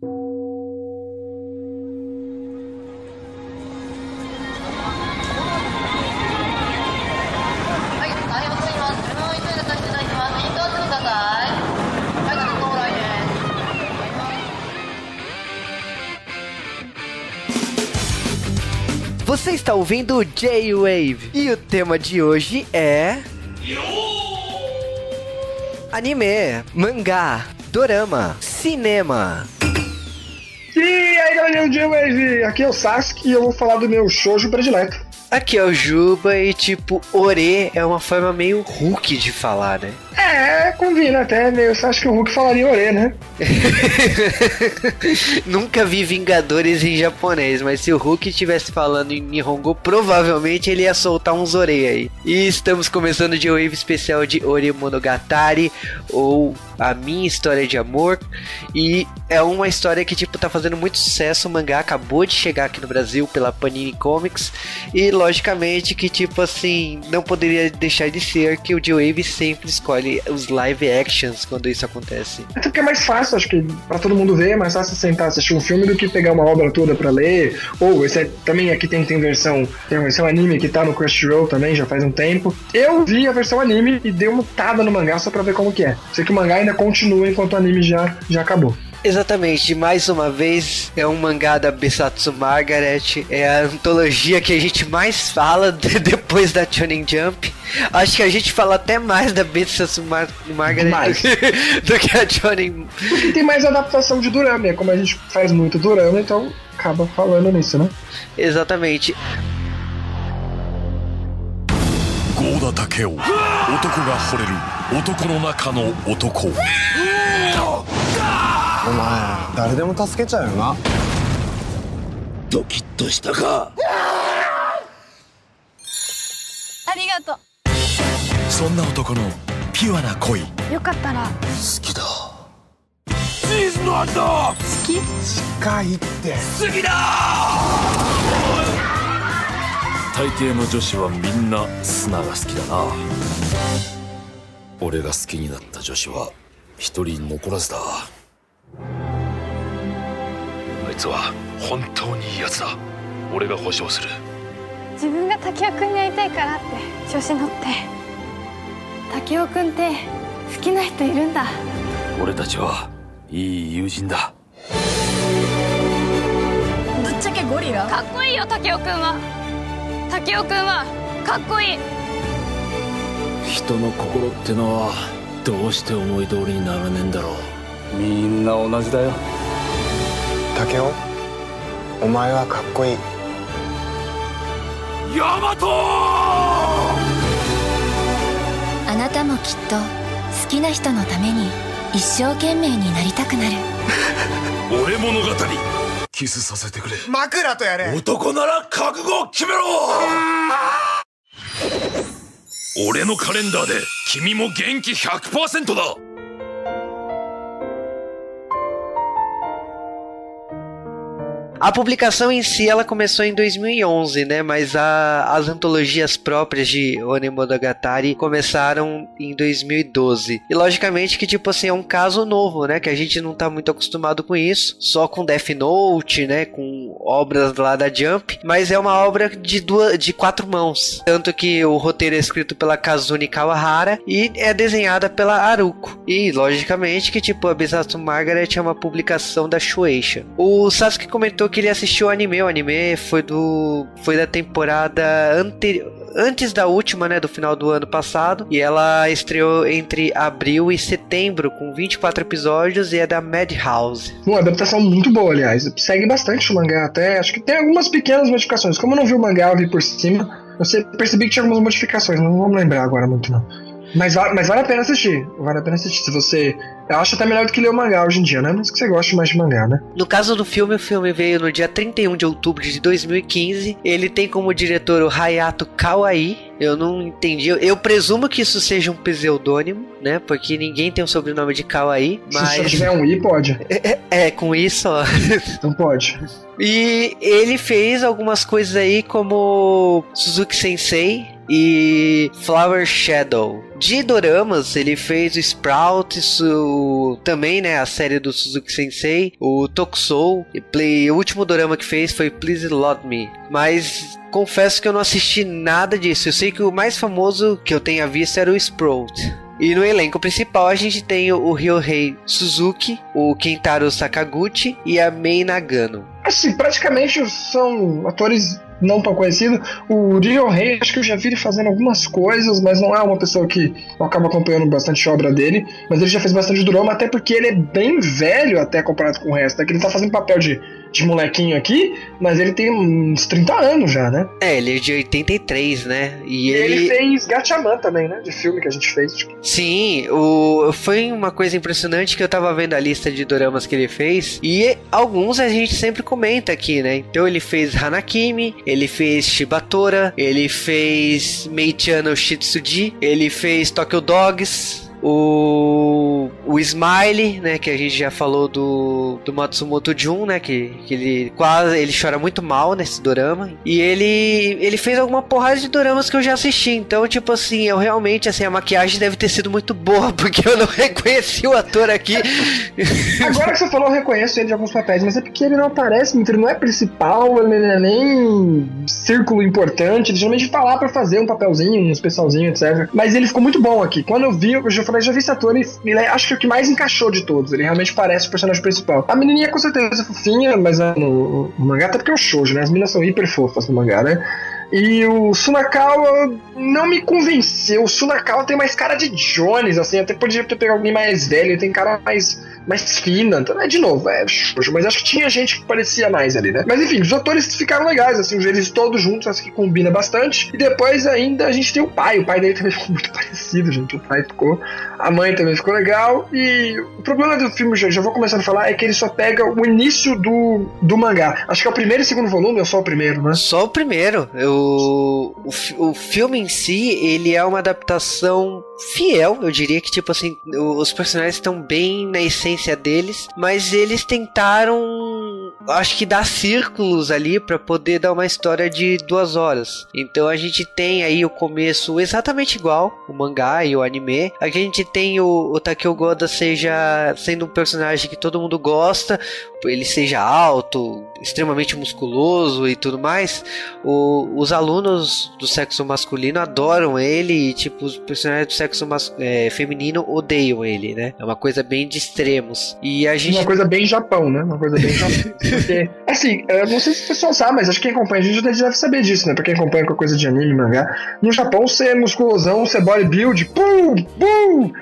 Você está ouvindo J-Wave e o tema de hoje é. Anime, mangá, dorama, cinema. Aí galerinha do J-Wave, aqui é o Sasuke e eu vou falar do meu shoujo predileto. Aqui é o Juba e tipo, Ore é uma forma meio Hulk de falar, né? É, combina até, meio, você acha que o Hulk falaria Ore, né? Nunca vi Vingadores em japonês, mas se o Hulk estivesse falando em Nihongo, provavelmente ele ia soltar uns Ore aí. E estamos começando o Wave especial de Ore Monogatari, ou A Minha História de Amor. E é uma história que, tipo, tá fazendo muito sucesso. O mangá acabou de chegar aqui no Brasil pela Panini Comics. E, logicamente, que, tipo assim, não poderia deixar de ser que o Wave sempre escolhe os live actions quando isso acontece. Até porque é mais fácil, acho que pra todo mundo ver, é mais fácil sentar assistir um filme do que pegar uma obra toda pra ler. Ou esse é, também aqui tem, tem versão tem versão anime que tá no Crunchyroll também, já faz um tempo. Eu vi a versão anime e dei uma mutada no mangá só pra ver como que é. Sei que o mangá ainda continua enquanto o anime já, já acabou. Exatamente, mais uma vez é um mangá da Besatsu Margaret, é a antologia que a gente mais fala de- depois da Shonen Jump. Acho que a gente fala até mais da Besatsu Mar Margaret Mais. do que a Shonen. Porque tem mais adaptação de Durama, é como a gente faz muito Durama, então acaba falando nisso, né? Exatamente. 郷田武雄男が惚れる男の中の男 お前誰でも助けちゃうよな。ドキッとしたか。ありがとそんな男のピュアな恋。好うよかったら。きだ。チーズの味だ。好き？近いって。好きだ。大抵の女子はみんな砂が好きだな。俺が好きになった女子は一人残らずだあいつは本当にいいやつだ。俺が保証する。自分が竹雄くんに会いたいからって調子乗って。竹雄くんって好きな人いるんだ。俺たちはいい友人だ。ぶっちゃけゴリラ？かっこいいよ竹雄くんは。竹雄くんはかっこいい。人の心ってのはどうして思い通りにならねえんだろうみんな同じだよ。竹雄お前はかっこいい。ヤマトあなたもきっと好きな人のために一生懸命になりたくなる。俺物語。キスさせてくれ。枕とやれ。男なら覚悟を決めろ！俺のカレンダーで君も元気100%だ A publicação em si ela começou em 2011, né? Mas a- as antologias próprias de Onemonogatari começaram em 2012. E logicamente que tipo assim é um caso novo, né? Que a gente não tá muito acostumado com isso, só com Death Note, né? Com obras lá da Jump, mas é uma obra de duas, de quatro mãos. Tanto que o roteiro é escrito pela Kazuni Kawahara e é desenhada pela Haruko. E logicamente que tipo a Besatsu Margaret é uma publicação da Shueisha. O Sasuke comentou que ele assistiu o anime. O anime foi do foi da temporada anterior antes da última, né, do final do ano passado, e ela estreou entre abril e setembro com 24 episódios e é da Madhouse. Uma adaptação muito boa, aliás. Segue bastante o mangá até. Acho que tem algumas pequenas modificações. Como eu não vi o mangá, eu vi por cima. Eu percebi que tinha algumas modificações. Não vamos lembrar agora muito, não. Mas, mas vale a pena assistir. Vale a pena assistir. Se você. Eu acho até melhor do que ler o mangá hoje em dia, né? Mas que você goste mais de mangá, né? No caso do filme, o filme veio no dia 31 de outubro de 2015. Ele tem como diretor o Hayato Kawai. Eu não entendi. Eu, presumo que isso seja um pseudônimo, né? Porque ninguém tem o sobrenome de Kawai. Se só Mas tiver um i, pode. é, é, com isso, ó. Então pode. E ele fez algumas coisas aí como Suzuki Sensei, e Flower Shadow. De doramas, ele fez o Sprouts, o, também, né, a série do Suzuki Sensei, o Tokusou, play, o último dorama que fez foi Please Love Me. Mas confesso que eu não assisti nada disso. Eu sei que o mais famoso que eu tenha visto era o Sprout. E no elenco principal a gente tem o Ryohei Suzuki, o Kentaro Sakaguchi e a Mei Nagano. Assim, praticamente são atores não tão conhecidos. O Ryohei, acho que eu já vi ele fazendo algumas coisas, mas não é uma pessoa que eu acabo acompanhando bastante a obra dele. Mas ele já fez bastante drama, até porque ele é bem velho até comparado com o resto. É que ele tá fazendo papel de de molequinho aqui, mas ele tem uns 30 anos já, né? É, ele é de 83, né? E, e ele... ele... fez Gatchaman também, né? De filme que a gente fez. Tipo. Sim, o... foi uma coisa impressionante que eu tava vendo a lista de doramas que ele fez, e alguns a gente sempre comenta aqui, né? Então ele fez Hanakimi, ele fez Shibatora, ele fez Meichano Shitsuji, ele fez Tokyo Dogs, o, o Smile, né, que a gente já falou do, do Matsumoto Jun, né, que, que ele quase ele chora muito mal nesse dorama. E ele ele fez alguma porrada de doramas que eu já assisti. Então, tipo assim, eu realmente assim, a maquiagem deve ter sido muito boa, porque eu não reconheci o ator aqui. Agora que você falou, eu reconheço ele de alguns papéis, mas é porque ele não aparece muito, ele não é principal, ele não é nem círculo importante, ele geralmente tá lá pra fazer um papelzinho, um especialzinho, etc. Mas ele ficou muito bom aqui. Quando eu vi, eu já falei, já vi esse ator e ele é, acho que é o que mais encaixou de todos. Ele realmente parece o personagem principal. A menininha com certeza é fofinha, mas é no, no mangá, até porque é um shoujo, né? As meninas são hiper fofas no mangá, né? E o Sunakawa não me convenceu. O Sunakawa tem mais cara de Jones, assim, até podia ter pegado alguém mais velho, tem cara mais mais fina. Então, é, de novo, é mas acho que tinha gente que parecia mais ali, né? Mas enfim, os atores ficaram legais, assim, eles todos juntos, acho que combina bastante. E depois ainda a gente tem o pai, o pai dele também ficou muito parecido, gente. O pai ficou. A mãe também ficou legal. E o problema do filme, já, já vou começando a falar, é que ele só pega o início do, do mangá. Acho que é o primeiro e segundo volume, ou só o primeiro, né? Só o primeiro. Eu, o, o filme em si, ele é uma adaptação fiel, eu diria que, tipo assim, os personagens estão bem na essência deles, mas eles tentaram, acho que dar círculos ali para poder dar uma história de duas horas. Então a gente tem aí o começo exatamente igual, o mangá e o anime. A gente tem o, o Takeo Goda seja sendo um personagem que todo mundo gosta, ele seja alto, extremamente musculoso e tudo mais, o, os alunos do sexo masculino adoram ele e, tipo, os personagens do sexo mas, é, feminino odeiam ele, né? É uma coisa bem de extremos. E a gente... Uma coisa bem Japão, né? Uma coisa bem Japão. Porque, assim, eu não sei se o pessoal sabe, mas acho que quem acompanha a gente deve saber disso, né? Pra quem acompanha com coisa de anime, mangá. No Japão, você é musculosão, você é bodybuild, pum, pum,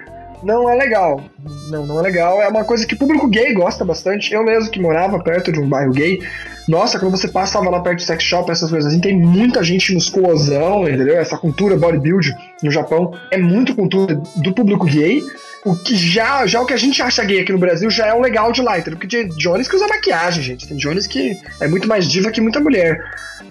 não é legal. Não, não é legal. É uma coisa que o público gay gosta bastante. Eu mesmo que morava perto de um bairro gay, nossa, quando você passava lá perto do sex shop, essas coisas assim, tem muita gente musculosão, entendeu? Essa cultura bodybuild no Japão é muito cultura do público gay. O que já, já o que a gente acha gay aqui no Brasil já é um legal de entendeu? Porque tem Jones que usa maquiagem, gente. Tem Jones que é muito mais diva que muita mulher.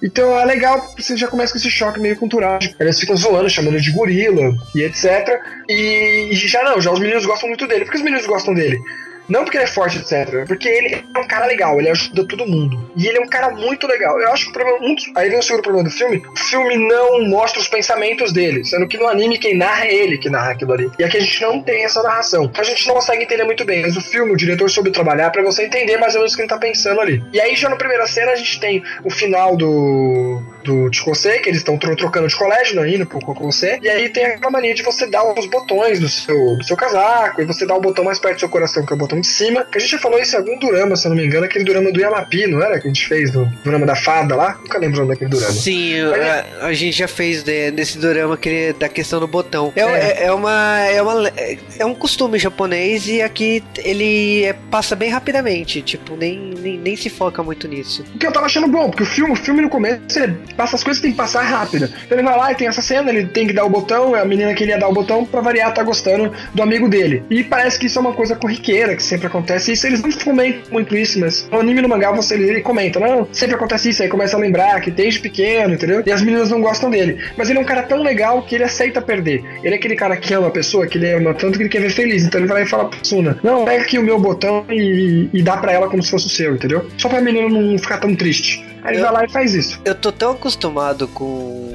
Então é legal, você já começa com esse choque meio cultural. Eles ficam zoando, chamando de gorila e etc. E já não, já os meninos gostam muito dele. Por que os meninos gostam dele? Não porque ele é forte, etc. Porque ele é um cara legal, ele ajuda todo mundo. E ele é um cara muito legal. Eu acho que o problema. Um dos, aí vem o segundo problema do filme: o filme não mostra os pensamentos dele. Sendo que no anime quem narra é ele que narra aquilo ali. E aqui a gente não tem essa narração. A gente não consegue entender muito bem. Mas o filme, o diretor soube trabalhar para você entender mais ou menos o que ele tá pensando ali. E aí já na primeira cena a gente tem o final do. Do Chikose, que eles estão trocando de colégio, né, indo pro Kokose. E aí tem aquela mania de você dar os botões do seu, do seu casaco. E você dá o botão mais perto do seu coração, que é o botão de cima. Que a gente já falou isso em algum Durama, se eu não me engano, aquele Durama do Yamapi, não era? Que a gente fez do Durama da fada lá? Nunca lembro o nome daquele Durama. Sim, a, a, gente já fez de, desse Durama que, da questão do botão. É, é. é, uma, é, uma, é um costume japonês e aqui ele é, passa bem rapidamente. Tipo, nem, nem, nem se foca muito nisso. O que eu tava achando bom, porque o filme, o filme no começo ele passa as coisas que tem que passar rápido. Então ele vai lá e tem essa cena, ele tem que dar o botão, a menina queria dar o botão pra variar, tá gostando do amigo dele. E parece que isso é uma coisa corriqueira que sempre acontece isso, eles não comentam muito isso, mas no anime no mangá você ele comenta, não, sempre acontece isso, aí começa a lembrar que desde pequeno, entendeu? E as meninas não gostam dele. Mas ele é um cara tão legal que ele aceita perder. Ele é aquele cara que ama a pessoa, que ele ama tanto que ele quer ver feliz. Então ele vai lá e fala pra Suna, não, pega aqui o meu botão e, e dá pra ela como se fosse o seu, entendeu? Só pra menina não ficar tão triste. Aí ele vai lá e faz isso. Eu tô tão acostumado com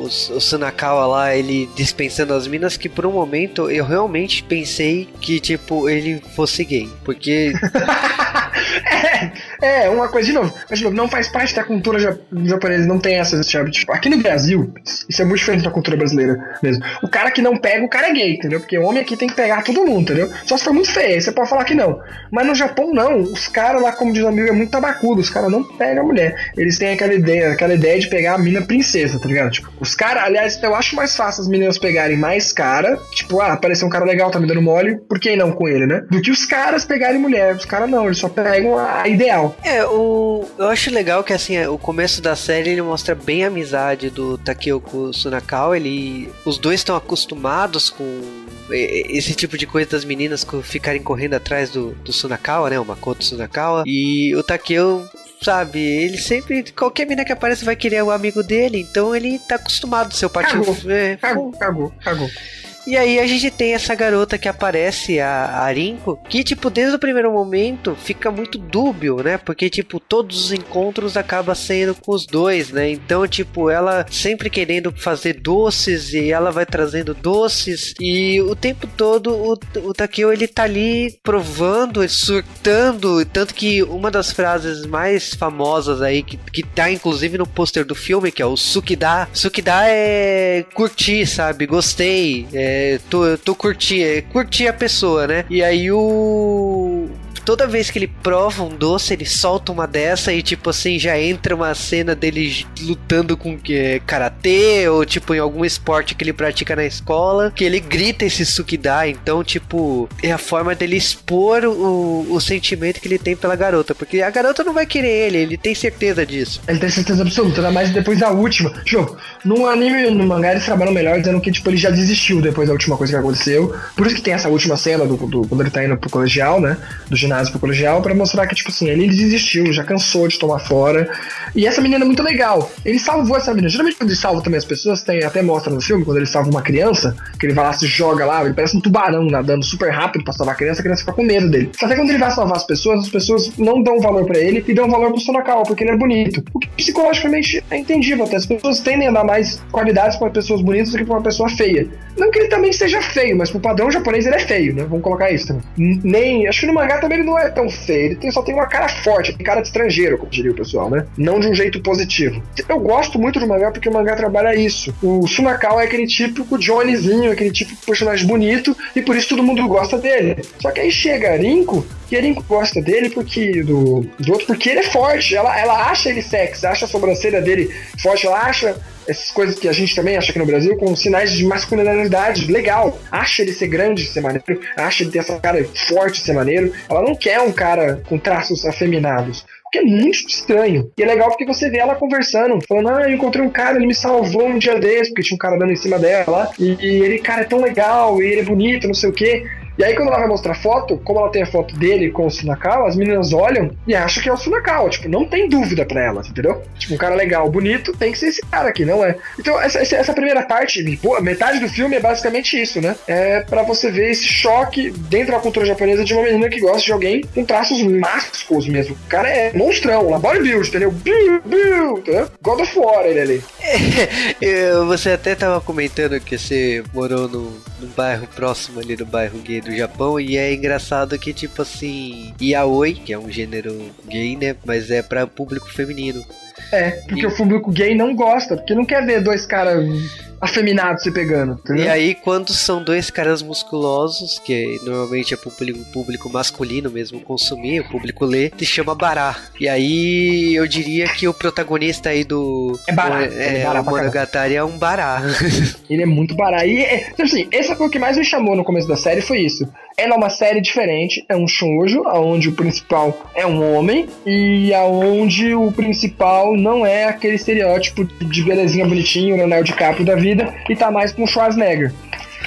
o Sunakawa lá, ele dispensando as minas, que por um momento eu realmente pensei que, tipo, ele fosse gay. Porque. é, é, uma coisa, de novo, mas de novo, não faz parte da cultura ja- japonesa, não tem essa, sabe? Tipo, aqui no Brasil, isso é muito diferente da cultura brasileira mesmo. O cara que não pega, o cara é gay, entendeu? Porque o homem aqui tem que pegar todo mundo, entendeu? Só se for muito feio, você pode falar que não. Mas no Japão, não. Os caras lá, como diz o amigo, é muito tabacudo. Os caras não pegam a mulher. Eles têm aquela ideia, aquela ideia de pegar a mina princesa, tá ligado? Tipo, os caras, aliás, eu acho mais fácil as meninas pegarem mais cara, tipo, ah, apareceu um cara legal, tá me dando mole, por que não com ele, né? Do que os caras pegarem mulher. Os caras não, eles só pegam a ideal. É, o, eu acho legal que assim, o começo da série ele mostra bem a amizade do Takeo com o Sunakawa. Ele, os dois estão acostumados com esse tipo de coisa das meninas ficarem correndo atrás do, do Sunakawa, né? O Makoto Sunakawa. E o Takeo. Sabe, ele sempre. Qualquer menina que aparece vai querer o amigo dele, então ele tá acostumado, seu patinho. Cagou. É, Cagou, cagou, cagou. E aí a gente tem essa garota que aparece, a, a Rinko, que, tipo, desde o primeiro momento fica muito dúbio, né? Porque, tipo, todos os encontros acaba sendo com os dois, né? Então, tipo, ela sempre querendo fazer doces e ela vai trazendo doces e o tempo todo o, o Takeo, ele tá ali provando, surtando, tanto que uma das frases mais famosas aí, que, que tá inclusive no pôster do filme, que é o Sukida. Sukida é curtir, sabe? Gostei, é, tô, tô curtindo, é curtir a pessoa, né? E aí o. Toda vez que ele prova um doce, ele solta uma dessa e, tipo assim, já entra uma cena dele lutando com é, karatê ou, tipo, em algum esporte que ele pratica na escola, que ele grita esse Sukida. Então, tipo, é a forma dele expor o, o sentimento que ele tem pela garota. Porque a garota não vai querer ele, ele tem certeza disso. Ele tem certeza absoluta, ainda mais depois da última. Tipo, no anime no mangá eles trabalham melhor dizendo que, tipo, ele já desistiu depois da última coisa que aconteceu. Por isso que tem essa última cena do, do- quando ele tá indo pro colegial, né? Do ginásio pro colegial, pra mostrar que, tipo assim, ele desistiu, já cansou de tomar fora. E essa menina é muito legal. Ele salvou essa menina. Geralmente quando ele salva também as pessoas, tem até mostra no filme, quando ele salva uma criança, que ele vai lá, se joga lá, ele parece um tubarão nadando super rápido pra salvar a criança, a criança fica com medo dele. Só que quando ele vai salvar as pessoas, as pessoas não dão valor pra ele e dão valor pro Sonakawa, porque ele é bonito. O que psicologicamente é entendível até. As pessoas tendem a dar mais qualidades pra pessoas bonitas do que pra uma pessoa feia. Não que ele também seja feio, mas pro padrão japonês ele é feio, né? Vamos colocar isso também. Nem. Acho que no mangá também ele não é tão feio. Ele tem- só tem uma cara forte, cara de estrangeiro, como diria o pessoal, né? Não de um jeito positivo. Eu gosto muito do mangá porque o mangá trabalha isso. O Sunakawa é aquele típico Johnnyzinho, aquele de personagem bonito, e por isso todo mundo gosta dele. Só que aí chega Rinko, e Rinko gosta dele porque. Do, do outro, porque ele é forte. Ela, ela acha ele sexy, acha a sobrancelha dele forte, ela acha essas coisas que a gente também acha aqui no Brasil com sinais de masculinidade legal. Acha ele ser grande, ser maneiro, acha ele ter essa cara forte, ser maneiro. Ela não quer um cara com traços afeminados. O que é muito estranho. E é legal porque você vê ela conversando, falando: Ah, eu encontrei um cara, ele me salvou um dia desse, porque tinha um cara dando em cima dela lá. E ele, cara, é tão legal, e ele é bonito, não sei o quê. E aí, quando ela vai mostrar foto, como ela tem a foto dele com o Sunakawa, as meninas olham e acham que é o Sunakawa. Tipo, não tem dúvida pra elas, entendeu? Tipo, um cara legal, bonito, tem que ser esse cara aqui, não é? Então, essa, essa- primeira parte, metade do filme é basicamente isso, né? É pra você ver esse choque dentro da cultura japonesa de uma menina que gosta de alguém com traços másculos mesmo. O cara é monstrão, lá, bodybuild, entendeu? Biu, biu, entendeu? God of War ele ali. Você até tava comentando que você morou num, num bairro próximo ali do bairro gay do Japão e é engraçado que tipo assim, yaoi, que é um gênero gay, né, mas é pra público feminino. É, porque o público gay não gosta, porque não quer ver dois caras afeminados se pegando, entendeu? E aí quando são dois caras musculosos, que normalmente é público, público masculino mesmo consumir, o público lê, se chama bará. E aí eu diria que o protagonista aí do É bará, é, é é, bará o Monogatari é um bará. Ele é muito barato. E, é, então, assim, esse foi o que mais me chamou no começo da série, foi isso. Ela é uma série diferente, é um shoujo, onde o principal é um homem, e aonde o principal não é aquele estereótipo de belezinha bonitinho, Leonardo DiCaprio da vida, e tá mais com Schwarzenegger.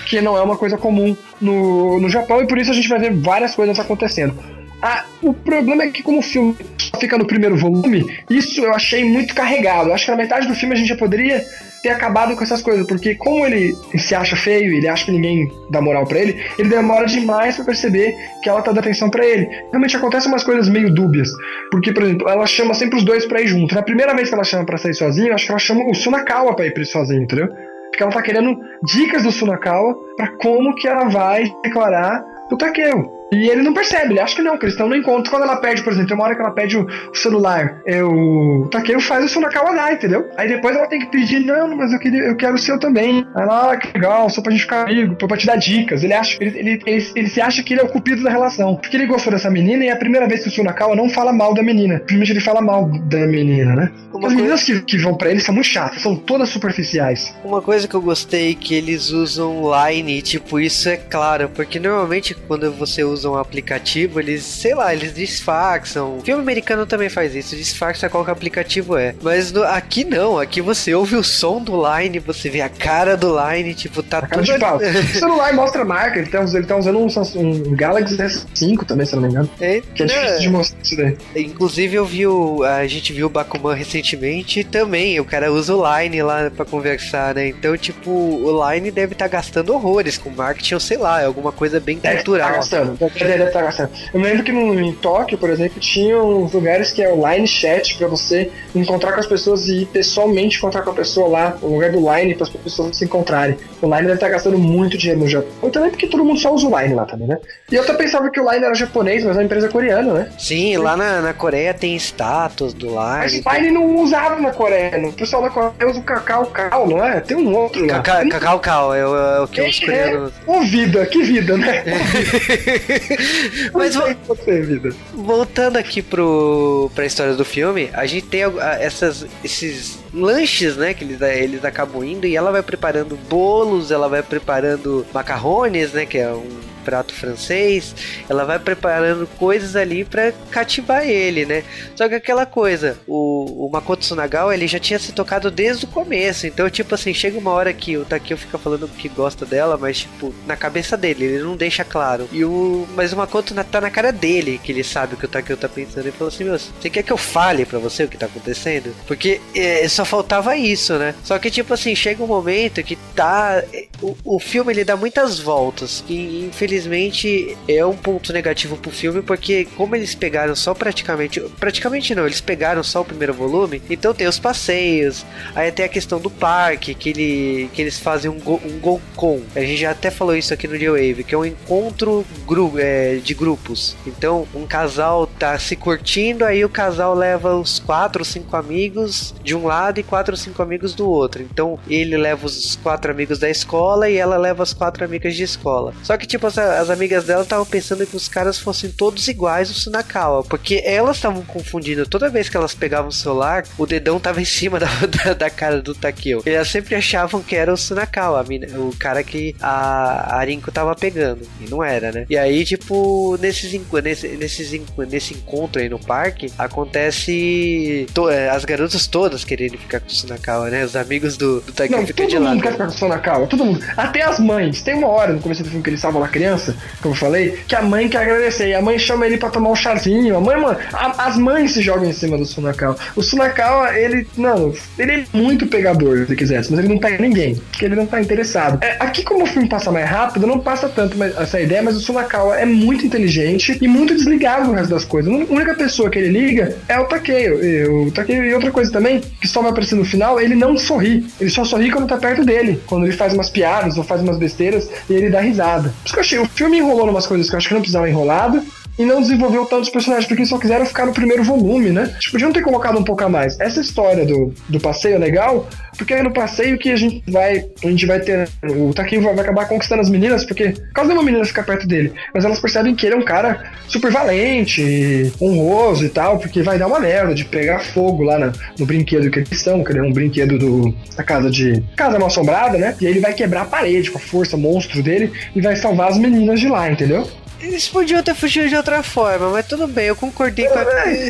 Que não é uma coisa comum no, no Japão, e por isso a gente vai ver várias coisas acontecendo. Ah, o problema é que como o filme só fica no primeiro volume, isso eu achei muito carregado. Acho que na metade do filme a gente já poderia ter acabado com essas coisas, porque como ele se acha feio, ele acha que ninguém dá moral pra ele, ele demora demais pra perceber que ela tá dando atenção pra ele. Realmente acontecem umas coisas meio dúbias, porque, por exemplo, ela chama sempre os dois pra ir junto. Na primeira vez que ela chama pra sair sozinha, eu acho que ela chama o Sunakawa pra ir pra ir sozinho, entendeu? Porque ela tá querendo dicas do Sunakawa pra como que ela vai declarar o Takeo. E ele não percebe, ele acha que não, que eles estão no encontro. Quando ela pede, por exemplo, tem uma hora que ela pede o, celular, é, o Takeo faz o Sunakawa dar, entendeu? Aí depois ela tem que pedir, não, mas eu, queria, eu quero o seu também. Aí ela, ah, que legal, só pra gente ficar amigo, pra te dar dicas. Ele, acha, ele, ele, ele, ele, se acha que ele é o cupido da relação. Porque ele gostou dessa menina e é a primeira vez que o Sunakawa não fala mal da menina. Primeiro ele fala mal da menina, né? Uma As meninas que, que vão pra ele são muito chatas, são todas superficiais. Uma coisa que eu gostei que eles usam line, tipo, isso é claro, porque normalmente quando você usa um aplicativo, eles, sei lá, eles disfarçam. O filme americano também faz isso, disfarça qual que o aplicativo é. Mas no- aqui não, aqui você ouve o som do line, você vê a cara do line, tipo, tá A cara tudo. O celular mostra a marca, ele tá, ele tá usando um, um Galaxy S5 também, se não me engano. É, Que é né? difícil de mostrar isso daí. Inclusive eu vi o, a gente viu o Bakuman recentemente e também o cara usa o Line lá pra conversar, né? Então, tipo, o Line deve estar gastando horrores com marketing, ou sei lá, é alguma coisa bem Deve estar cultural. gastando. Deve, deve estar gastando. Eu me lembro que no, em Tóquio, por exemplo, tinha uns lugares que é o Line Chat pra você encontrar com as pessoas e ir pessoalmente encontrar com a pessoa lá, o lugar do Line para as pessoas se encontrarem. O Line deve estar gastando muito dinheiro no Japão. E também porque todo mundo só usa o Line lá também, né? E eu até pensava que o Line era japonês, mas é uma empresa coreana, né? Sim, lá na, na Coreia tem status do Mas Line. o Line não usava na Coreia. O pessoal da Coreia usa o Cacau Cal, não é? Tem um outro lá. Cacau, Cal, é o, é o que os É, coreanos. Ô vida, que vida, né? Mas vo- você, vida. voltando aqui pro, pra história do filme, a gente tem essas, esses lanches, né, que eles, eles acabam indo e ela vai preparando bolos, ela vai preparando macarrones, né, que é um prato francês, ela vai preparando coisas ali pra cativar ele, né? Só que aquela coisa, o, o Makoto Tsunagawa, ele já tinha se tocado desde o começo, então tipo assim, chega uma hora que o Takeo fica falando que gosta dela, mas tipo, na cabeça dele, ele não deixa claro. E o mas o Makoto na- tá na cara dele, que ele sabe o que o Takeo tá pensando, ele falou assim, meu, você quer que eu fale pra você o que tá acontecendo? Porque é, só faltava isso, né? Só que tipo assim, chega um momento que tá o, o filme ele dá muitas voltas, que infelizmente é um ponto negativo pro filme, porque como eles pegaram só praticamente, praticamente não, eles pegaram só o primeiro volume, então tem os passeios, aí tem a questão do parque, que, ele, que eles fazem um, go, um a gente já até falou isso aqui no New Wave, que é um encontro gru, é, de grupos, então um casal tá se curtindo, aí o casal leva os quatro ou cinco amigos de um lado e quatro ou cinco amigos do outro, então ele leva os quatro amigos da escola e ela leva as quatro amigas de escola. Só que, tipo, as, as amigas dela estavam pensando que os caras fossem todos iguais o Sunakawa, porque elas estavam confundindo. Toda vez que elas pegavam o celular, o dedão tava em cima da, da, da cara do Takeo. Elas sempre achavam que era o Sunakawa, mina- o cara que a, a Rinko tava pegando. E não era, né? E aí, tipo, nesses, nesse, nesses, nesse encontro aí no parque, acontece to- é, as garotas todas querendo ficar com o Sunakawa, né? Os amigos do, do Takeo Não, todo de mundo lado. quer ficar com o Sonakawa, todo mundo. Até as mães. Tem uma hora no começo do filme que eles estavam lá criança, como eu falei, que a mãe quer agradecer. E a mãe chama ele pra tomar um chazinho. A mãe, mano, a- as mães se jogam em cima do Sunakawa. O Sunakawa, ele, não, ele é muito pegador, se quisesse, mas ele não pega ninguém, porque ele não tá interessado. É, aqui, como o filme passa mais rápido, não passa tanto mas- essa ideia, mas o Sunakawa é muito inteligente e muito desligado do resto das coisas. A única pessoa que ele liga é o Takeo. E, o Takeo, e outra coisa também, que só vai aparecer no final, ele não sorri. Ele só sorri quando tá perto dele. Quando ele faz umas piadas ou faz umas besteiras e ele dá risada. Por isso que eu achei, o filme enrolou umas coisas que eu acho que não precisava enrolado. E não desenvolveu tantos personagens, porque só quiseram ficar no primeiro volume, né? Tipo, podiam ter colocado um pouco a mais. Essa história do, do passeio é legal, porque é no passeio que a gente vai. A gente vai ter. O Takeo vai, acabar conquistando as meninas, porque. De uma menina ficar perto dele. Mas elas percebem que ele é um cara super valente, honroso e tal, porque vai dar uma merda de pegar fogo lá na- no brinquedo que eles estão, que é um brinquedo do, da casa de. Casa mal assombrada, né? E aí ele vai quebrar a parede com a força monstro dele e vai salvar as meninas de lá, entendeu? Eles podiam ter fugido de outra forma, mas tudo bem, eu concordei com a. É,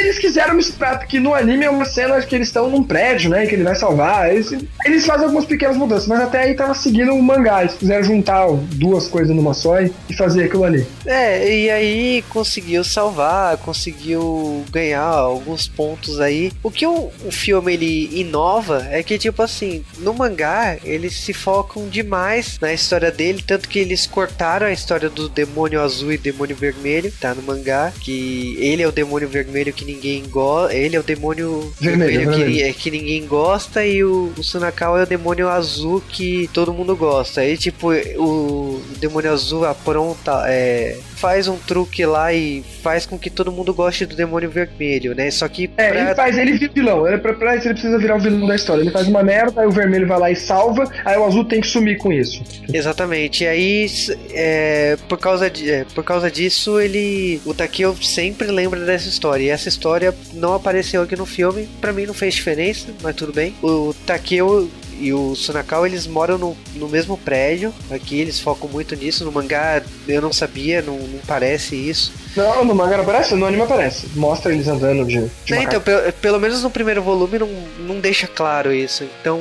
Eles quiseram misturar, porque no anime é uma cena que eles estão num prédio, né? Que ele vai salvar. Eles, eles fazem algumas pequenas mudanças, mas até aí tava seguindo o mangá. Eles quiseram juntar duas coisas numa só e, e fazer aquilo ali. É, e aí conseguiu salvar, conseguiu ganhar alguns pontos aí. O que o, o filme ele inova é que, tipo assim, no mangá eles se focam demais na história dele, tanto que eles cortaram a história do demônio azul e demônio vermelho, tá no mangá, que ele é o demônio vermelho que ninguém gosta, ele é o demônio Vermelho, vermelho, que- é, que, ninguém gosta e o, o Sunakawa é o demônio azul que todo mundo gosta. Aí, tipo, o demônio azul apronta, é, faz um truque lá e faz com que todo mundo goste do demônio vermelho, né? Só que É, pra- ele faz, ele vira vilão. Ele, pra, pra isso ele precisa virar o vilão da história. Ele faz uma merda, aí o vermelho vai lá e salva, aí o azul tem que sumir com isso. Exatamente. E aí, é, por, causa de, é, por causa disso, ele. O Takeo sempre lembra dessa história. E essa história não apareceu aqui no filme. Pra mim não fez diferença, mas tudo bem. O Takeo e o Sunakawa eles moram no, no mesmo prédio. Aqui eles focam muito nisso. No mangá eu não sabia, não, não parece isso. Não, no manga não aparece, no anime aparece. Mostra eles andando de, de Né, macaco. então, pelo, pelo menos no primeiro volume não, não deixa claro isso. Então,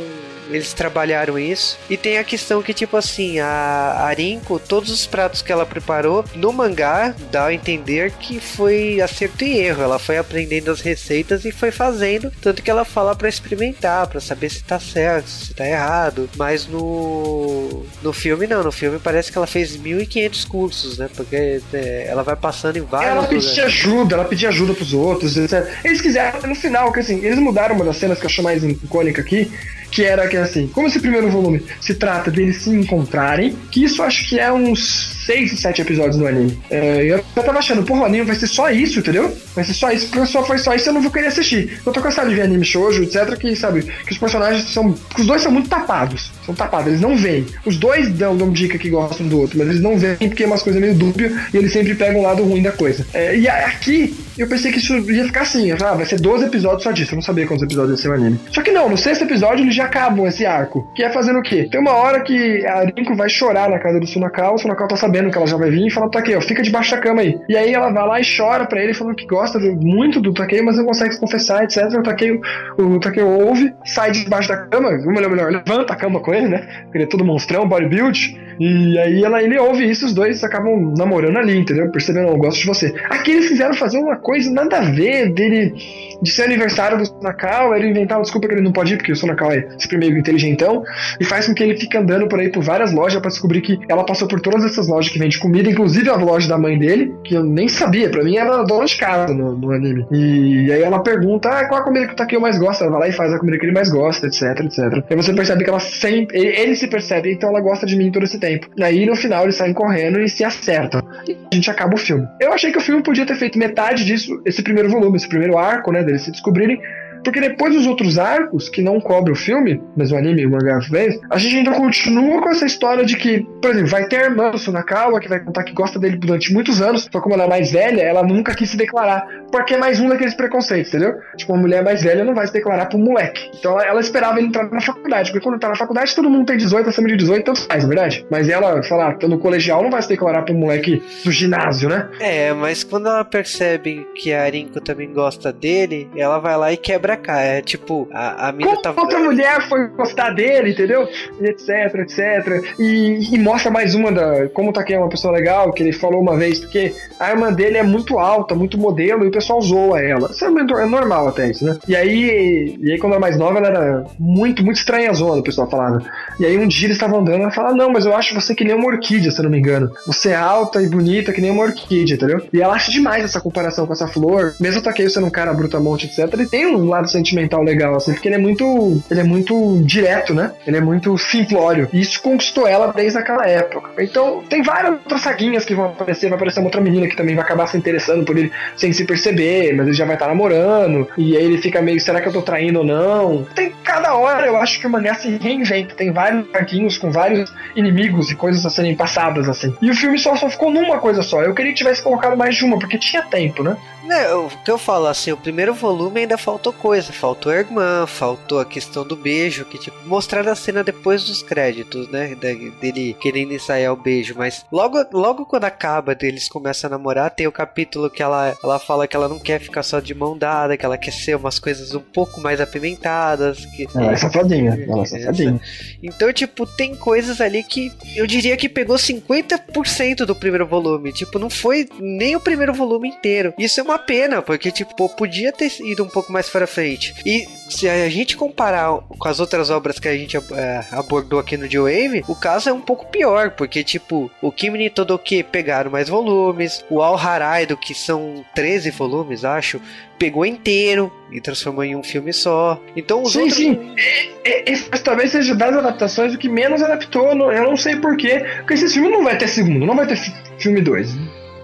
eles trabalharam isso. E tem a questão que, tipo assim, a Arinko, todos os pratos que ela preparou no mangá, dá a entender que foi acerto e erro. Ela foi aprendendo as receitas e foi fazendo. Tanto que ela fala pra experimentar, pra saber se tá certo, se tá errado. Mas no, no filme, não. No filme parece que ela fez 1500 cursos, né? Porque é, ela vai passando em vários Ela lugares. pedia ajuda, ela pedia ajuda pros outros, etc. Eles quiseram, no final, que assim, eles mudaram uma das cenas que eu acho mais icônica aqui, que era que assim, como esse primeiro volume se trata deles se encontrarem, que isso acho que é uns 6, 7 episódios no anime. É, eu já tava achando, porra, o anime vai ser só isso, entendeu? Vai ser só isso, porque só foi só isso eu não vou querer assistir. Eu tô cansado de ver anime shoujo, etc, que, sabe, que os personagens são, que os dois são muito tapados, são tapados, eles não veem. Os dois dão, dão dica que gostam do outro, mas eles não veem porque é umas coisas meio dúbias e eles sempre pegam o lado ruim da coisa. É, e aqui, eu pensei que isso ia ficar assim, eu falei, ah, vai ser 12 episódios só disso, eu não sabia quantos episódios ia ser o anime. Só que não, no sexto episódio eles já acabam esse arco, que é fazendo o quê? Tem uma hora que a Rinko vai chorar na casa do Sunakawa, o Sunakawa tá sabendo que ela já vai vir e fala Takeo, fica debaixo da cama aí. E aí ela vai lá e chora pra ele, falando que gosta muito do Takeo, mas não consegue se confessar, etc. O Takeo, o Takeo ouve, sai debaixo da cama, ou melhor, melhor, levanta a cama com ele, né? Ele é todo monstrão, bodybuild. E aí ela, ele ouve isso, os dois acabam namorando ali, entendeu? Percebendo, eu gosto de você. Aqui eles quiseram fazer uma coisa nada a ver dele de ser aniversário do Sonakawa, ele inventar uma desculpa que ele não pode ir, porque o Sonakawa é sempre meio inteligentão, e faz com que ele fique andando por aí por várias lojas pra descobrir que ela passou por todas essas lojas que vende comida, inclusive a loja da mãe dele, que eu nem sabia, pra mim era dona de casa no, no anime. E aí ela pergunta, ah, qual a comida que o Takeo mais gosta? Ela vai lá e faz a comida que ele mais gosta, etc, etc. E você percebe que ela sempre, ele, ele se percebe, então ela gosta de mim todo esse tempo. E aí no final eles saem correndo e se acertam. E a gente acaba o filme. Eu achei que o filme podia ter feito metade disso, esse primeiro volume, esse primeiro arco, né, deles se descobrirem, porque depois dos outros arcos, que não cobre o filme, mas o anime o mangá fez, a gente ainda continua com essa história de que, por exemplo, vai ter a irmã do Sunakawa, que vai contar que gosta dele durante muitos anos, só como ela é mais velha, ela nunca quis se declarar, porque é mais um daqueles preconceitos, entendeu? Tipo, uma mulher mais velha não vai se declarar pro moleque. Então ela, ela esperava ele entrar na faculdade, porque quando tá na faculdade todo mundo tem 18, acima de 18, tanto faz, na verdade? Mas ela, sei lá, no colegial, não vai se declarar pro moleque do ginásio, né? É, mas quando ela percebe que a Arinko também gosta dele, ela vai lá e quebra a cara. É tipo, a, a Como tava. outra mulher foi gostar dele, entendeu? E etc, etc. E, e mostra mais uma da. Como o Takeo é uma pessoa legal, que ele falou uma vez, porque a irmã dele é muito alta, muito modelo, e o pessoal zoa ela. Isso é é normal até isso, né? E aí, e aí, quando ela era mais nova, ela era muito, muito estranha zona, o pessoal falava. E aí um dia eles estavam andando, ela fala, não, mas eu acho você que nem uma orquídea, se eu não me engano. Você é alta e bonita que nem uma orquídea, entendeu? E ela acha demais essa comparação com essa flor. Mesmo o Takeo sendo um cara brutamonte, etc., ele tem um lado sentimental legal, assim, porque ele é muito. Ele é muito direto, né? Ele é muito simplório. E isso conquistou ela desde aquela época. Então, tem várias outras saguinhas que vão aparecer. Vai aparecer uma outra menina que também vai acabar se interessando por ele sem se perceber. mas ele já vai estar namorando, e aí ele fica meio, será que eu tô traindo ou não? Tem cada hora, eu acho que o mangá se reinventa, tem vários arquinhos com vários inimigos e coisas a serem passadas, assim. E o filme só, só ficou numa coisa só. Eu queria que tivesse colocado mais de uma, porque tinha tempo, né? Né, o que eu falo, assim, o primeiro volume ainda faltou coisa. Faltou a irmã, faltou a questão do beijo, que tipo, mostraram a cena depois dos créditos, né? Dele querendo ensaiar o beijo. Mas logo, logo quando acaba deles começam a namorar, tem o capítulo que ela, ela fala que ela não quer ficar só de mão dada, que ela quer ser umas coisas um pouco mais apimentadas. Que, Ela é safadinha, ela é safadinha. Então, tipo, tem coisas ali que eu diria que pegou 50% do primeiro volume. Tipo, não foi nem o primeiro volume inteiro. Isso é uma pena, porque, tipo, podia ter ido um pouco mais para frente. E se a gente comparar com as outras obras que a gente eh, abordou aqui no J-Wave, o caso é um pouco pior, porque, tipo, o Kimi Todoke pegaram mais volumes, o Al Haraido, que são 13 volumes, acho, pegou inteiro e transformou em um filme só. Então os Sim, outros. sim. É, é, talvez seja das adaptações o que menos adaptou. Eu não sei porquê. Porque esse filme não vai ter segundo, não vai ter fi- filme 2.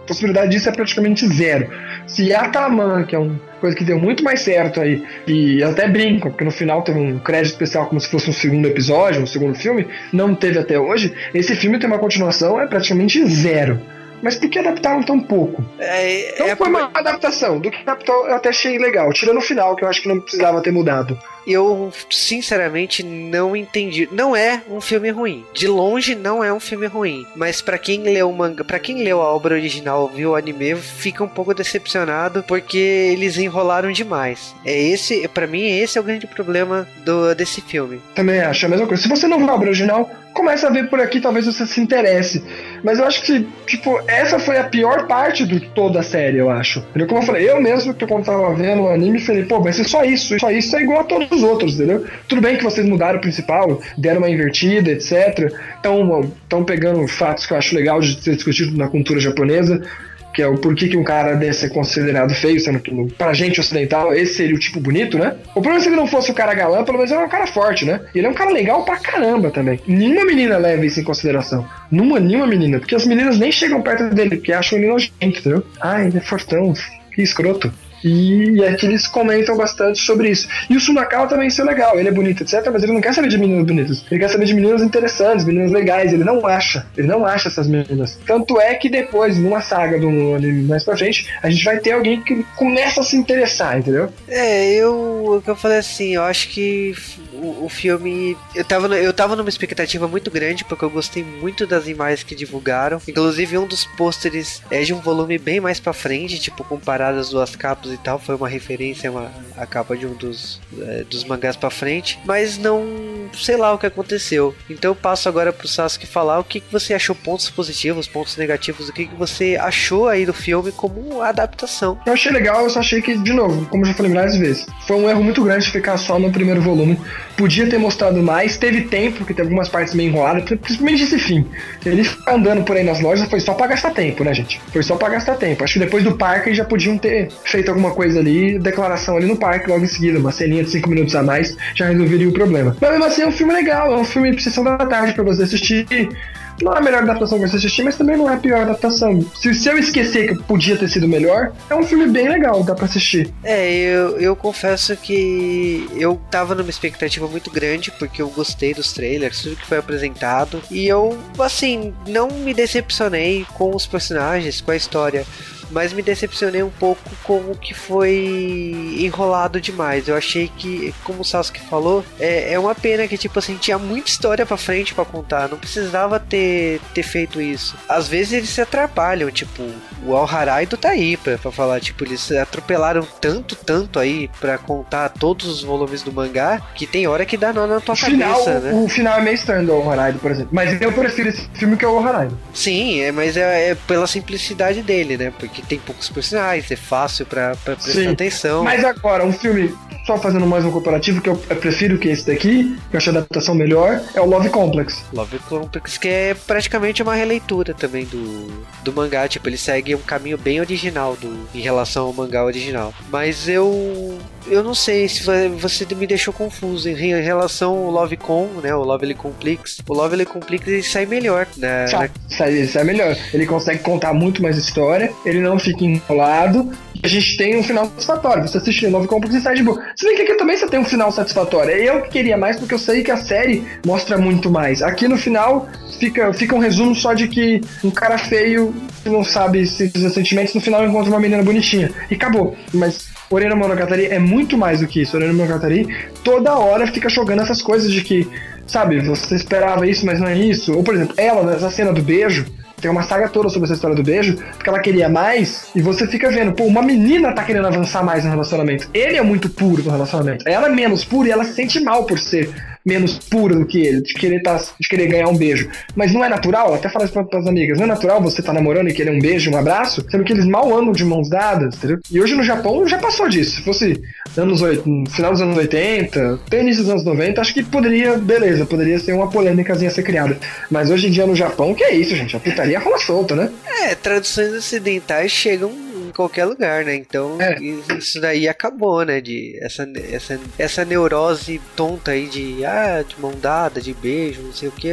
A possibilidade disso é praticamente zero. Se Ataman, que é uma coisa que deu muito mais certo aí, e eu até brinco, porque no final teve um crédito especial como se fosse um segundo episódio, um segundo filme, não teve até hoje. Esse filme tem uma continuação, é praticamente zero. Mas por que adaptaram tão pouco? É, Não é foi uma adaptação. Do que adaptou, eu até achei legal. Tirando o final, que eu acho que não precisava ter mudado. Eu sinceramente não entendi. Não é um filme ruim. De longe não é um filme ruim, mas pra quem leu o manga, para quem leu a obra original, viu o anime, fica um pouco decepcionado porque eles enrolaram demais. É esse, para mim, esse é o grande problema do desse filme. Também acho a mesma coisa. Se você não viu a obra original, começa a ver por aqui, talvez você se interesse. Mas eu acho que, tipo, essa foi a pior parte de toda a série, eu acho. Como eu falei, eu mesmo, que quando tava vendo o anime, falei, pô, vai ser só isso, só isso é igual a todos os outros, entendeu? Tudo bem que vocês mudaram o principal, deram uma invertida, etc. Estão pegando fatos que eu acho legal de ser discutido na cultura japonesa. Que é o porquê que um cara desse é considerado feio, sendo que pra gente ocidental esse seria o tipo bonito, né? O problema é se ele não fosse o cara galã, pelo menos ele é um cara forte, né? E ele é um cara legal pra caramba também. Nenhuma menina leva isso em consideração. Numa, nenhuma menina. Porque as meninas nem chegam perto dele, porque acham ele nojento, entendeu? Ai, ele é fortão, que escroto. E aqui eles comentam bastante sobre isso. E o Sunakawa também isso é legal, ele é bonito, etc. Mas ele não quer saber de meninas bonitas. Ele quer saber de meninas interessantes, meninas legais. Ele não acha. Ele não acha essas meninas. Tanto é que depois, numa saga do anime mais pra frente, a gente vai ter alguém que começa a se interessar, entendeu? É, eu, o que eu falei assim, eu acho que o, o filme. Eu tava, eu tava numa expectativa muito grande, porque eu gostei muito das imagens que divulgaram. Inclusive, um dos pôsteres é de um volume bem mais pra frente, tipo, comparado as duas capas e tal. Foi uma referência uma, a capa de um dos, é, dos mangás pra frente. Mas não sei lá o que aconteceu. Então eu passo agora pro Sasuke falar o que, que você achou pontos positivos, pontos negativos, o que, que você achou aí do filme como adaptação. Eu achei legal, eu só achei que, de novo, como já falei de vezes, foi um erro muito grande ficar só no primeiro volume. Podia ter mostrado mais, teve tempo, porque teve algumas partes meio enroladas, principalmente esse fim. Ele andando por aí nas lojas foi só pra gastar tempo, né, gente? Foi só pra gastar tempo. Acho que depois do parque já podiam ter feito alguma coisa ali, declaração ali no parque logo em seguida, uma ceninha de 5 minutos a mais, já resolveria o problema. Mas mesmo assim é um filme legal, é um filme de sessão da tarde pra você assistir. Não é a melhor adaptação que você assistir, mas também não é a pior adaptação. Se, se eu esquecer que podia ter sido melhor, é um filme bem legal, dá pra assistir. É, eu, eu confesso que eu tava numa expectativa muito grande, porque eu gostei dos trailers, tudo que foi apresentado, e eu, assim, não me decepcionei com os personagens, com a história. Mas me decepcionei um pouco com o que foi enrolado demais. Eu achei que, como o Sasuke falou, é, é uma pena que, tipo assim, tinha muita história pra frente pra contar. Não precisava ter, ter feito isso. Às vezes eles se atrapalham, tipo, o Al Haraido tá aí pra, pra falar, tipo, eles atropelaram tanto, tanto aí pra contar todos os volumes do mangá que tem hora que dá nó na tua O final, cabeça, né? o final é meio estranho do Horaido, por exemplo. Mas eu prefiro esse filme que o Horaido. Sim, é, mas é, é pela simplicidade dele, né? Porque tem poucos personagens, é fácil pra, pra prestar Sim. atenção. Mas agora, um filme, só fazendo mais um comparativo, que eu, eu prefiro que esse daqui, que eu acho a adaptação melhor, é o Love Complex. Love Complex, que é praticamente uma releitura também do, do mangá. Tipo, ele segue um caminho bem original do, em relação ao mangá original. Mas eu. Eu não sei se você me deixou confuso em re- em relação ao Love Com, né? O Lovely Complex. O Lovely Complex ele sai melhor, né? Sai, sai, ele sai melhor. Ele consegue contar muito mais história, ele não fica enrolado, e a gente tem um final satisfatório. Você assiste de novo como você sai de boa. Se bem que aqui também você tem um final satisfatório. É eu que queria mais porque eu sei que a série mostra muito mais. Aqui no final fica, fica um resumo só de que um cara feio que não sabe se fazer sentimentos no final encontra uma menina bonitinha. E acabou. Mas Orena Monogatari é muito mais do que isso. Orena Monogatari toda hora fica jogando essas coisas de que, sabe, você esperava isso, mas não é isso. Ou, por exemplo, ela, nessa cena do beijo, tem uma saga toda sobre essa história do beijo, porque ela queria mais, e você fica vendo, pô, uma menina tá querendo avançar mais no relacionamento. Ele é muito puro no relacionamento. Ela é menos pura e ela se sente mal por ser menos pura do que ele, de querer, tá, de querer ganhar um beijo. Mas não é natural, até fala isso pra, pras amigas, não é natural você tá namorando e querer um beijo, um abraço, sendo que eles mal andam de mãos dadas, entendeu? E hoje no Japão já passou disso. Se fosse anos 8, no final dos anos 80, até início dos anos 90, acho que poderia, beleza, poderia ser uma polêmicazinha ser criada. Mas hoje em dia no Japão, que é isso, gente? A putaria rola solta, né? É, traduções ocidentais chegam qualquer lugar, né? Então É. isso daí acabou, né? De essa, essa, essa neurose tonta aí de ah, de mão dada, de beijo, não sei o que.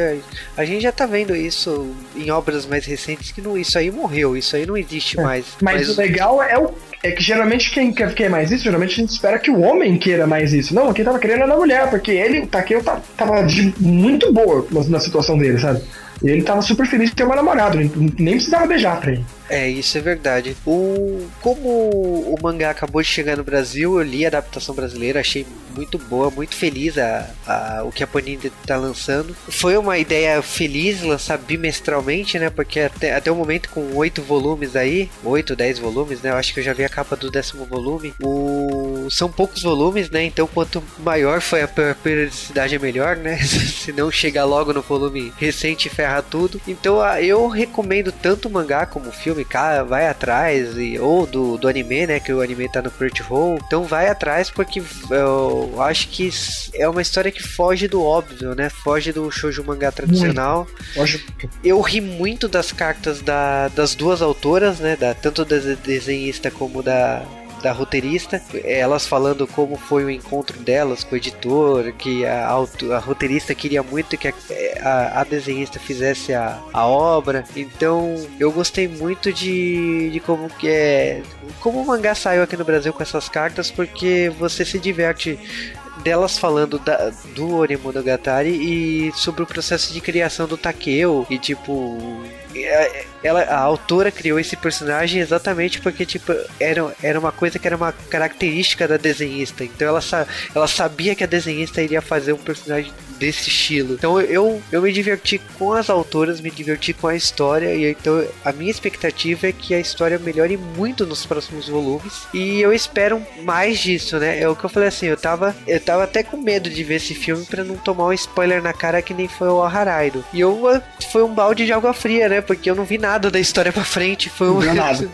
A gente já tá vendo isso em obras mais recentes que não, isso aí morreu, isso aí não existe mais. Mas, o legal é o. É que geralmente quem quer, quer mais isso, geralmente a gente espera que o homem queira mais isso. Não, quem tava querendo era a mulher, porque ele, o Takeo, tá- tava de muito boa na, na situação dele, sabe? E ele tava super feliz de ter uma namorada, nem, nem precisava beijar pra ele. É, isso é verdade. O como o mangá acabou de chegar no Brasil, eu li a adaptação brasileira, achei muito boa, muito feliz a, a- o que a Panini tá lançando. Foi uma ideia feliz lançar bimestralmente, né? Porque até, até o momento com oito volumes aí, oito, dez volumes, né? Eu acho que eu já vi a capa do décimo volume. O são poucos volumes, né? Então quanto maior foi a per- periodicidade é melhor, né? Se não chegar logo no volume recente ferra tudo. Então eu recomendo tanto o mangá como o filme, cara, vai atrás e, ou do, do anime, né? Que o anime tá no Crunchyroll. Então vai atrás porque eu acho que é uma história que foge do óbvio, né? Foge do shoujo mangá tradicional. Hoje, Eu ri muito das cartas da- das duas autoras, né? Da, tanto da desenhista como da, da roteirista. Elas falando como foi o encontro delas com o editor, que a, a roteirista queria muito que a, a, a desenhista fizesse a, a obra. Então eu gostei muito de, de como que é. Como o mangá saiu aqui no Brasil com essas cartas, porque você se diverte delas falando da, do Orimonogatari e sobre o processo de criação do Takeo e tipo ela, a autora criou esse personagem exatamente porque tipo era, era uma coisa que era uma característica da desenhista. Então ela, ela sabia que a desenhista iria fazer um personagem desse estilo então eu, eu me diverti com as autoras me diverti com a história e então a minha expectativa é que a história melhore muito nos próximos volumes e eu espero mais disso né é o que eu falei assim eu tava eu tava até com medo de ver esse filme pra não tomar um spoiler na cara que nem foi o Haraido e eu ah, foi um balde de água fria né porque eu não vi nada da história pra frente foi um Não nada.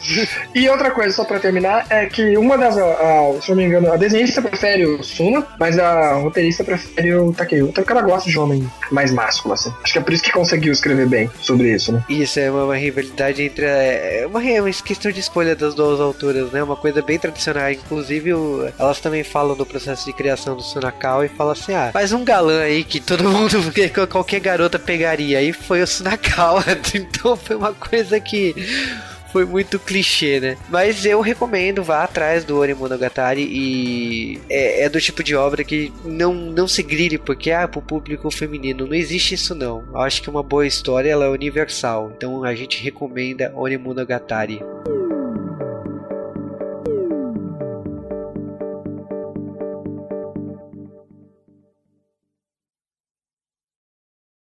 E outra coisa, só pra terminar, é que uma das. a- a- se eu não me engano, a desenhista prefere o Suna, mas a roteirista prefere o Takeo. Até porque ela gosta de homem mais másculo, assim. Acho que é por isso que conseguiu escrever bem sobre isso, né? Isso é uma, uma rivalidade entre. É uma, é uma questão de escolha das duas autoras, né? Uma coisa bem tradicional. Inclusive, o- elas também falam do processo de criação do Sunakawa e falam assim: ah, faz um galã aí que todo mundo, que qualquer garota pegaria. Aí foi o Sunakawa. Então foi uma coisa que. Foi muito clichê, né? Mas eu recomendo, vá atrás do Ori Monogatari e é, é do tipo de obra que não, não se grilhe porque ah, pro público feminino. Não existe isso não. Eu acho que uma boa história ela é universal. Então a gente recomenda Ori Monogatari.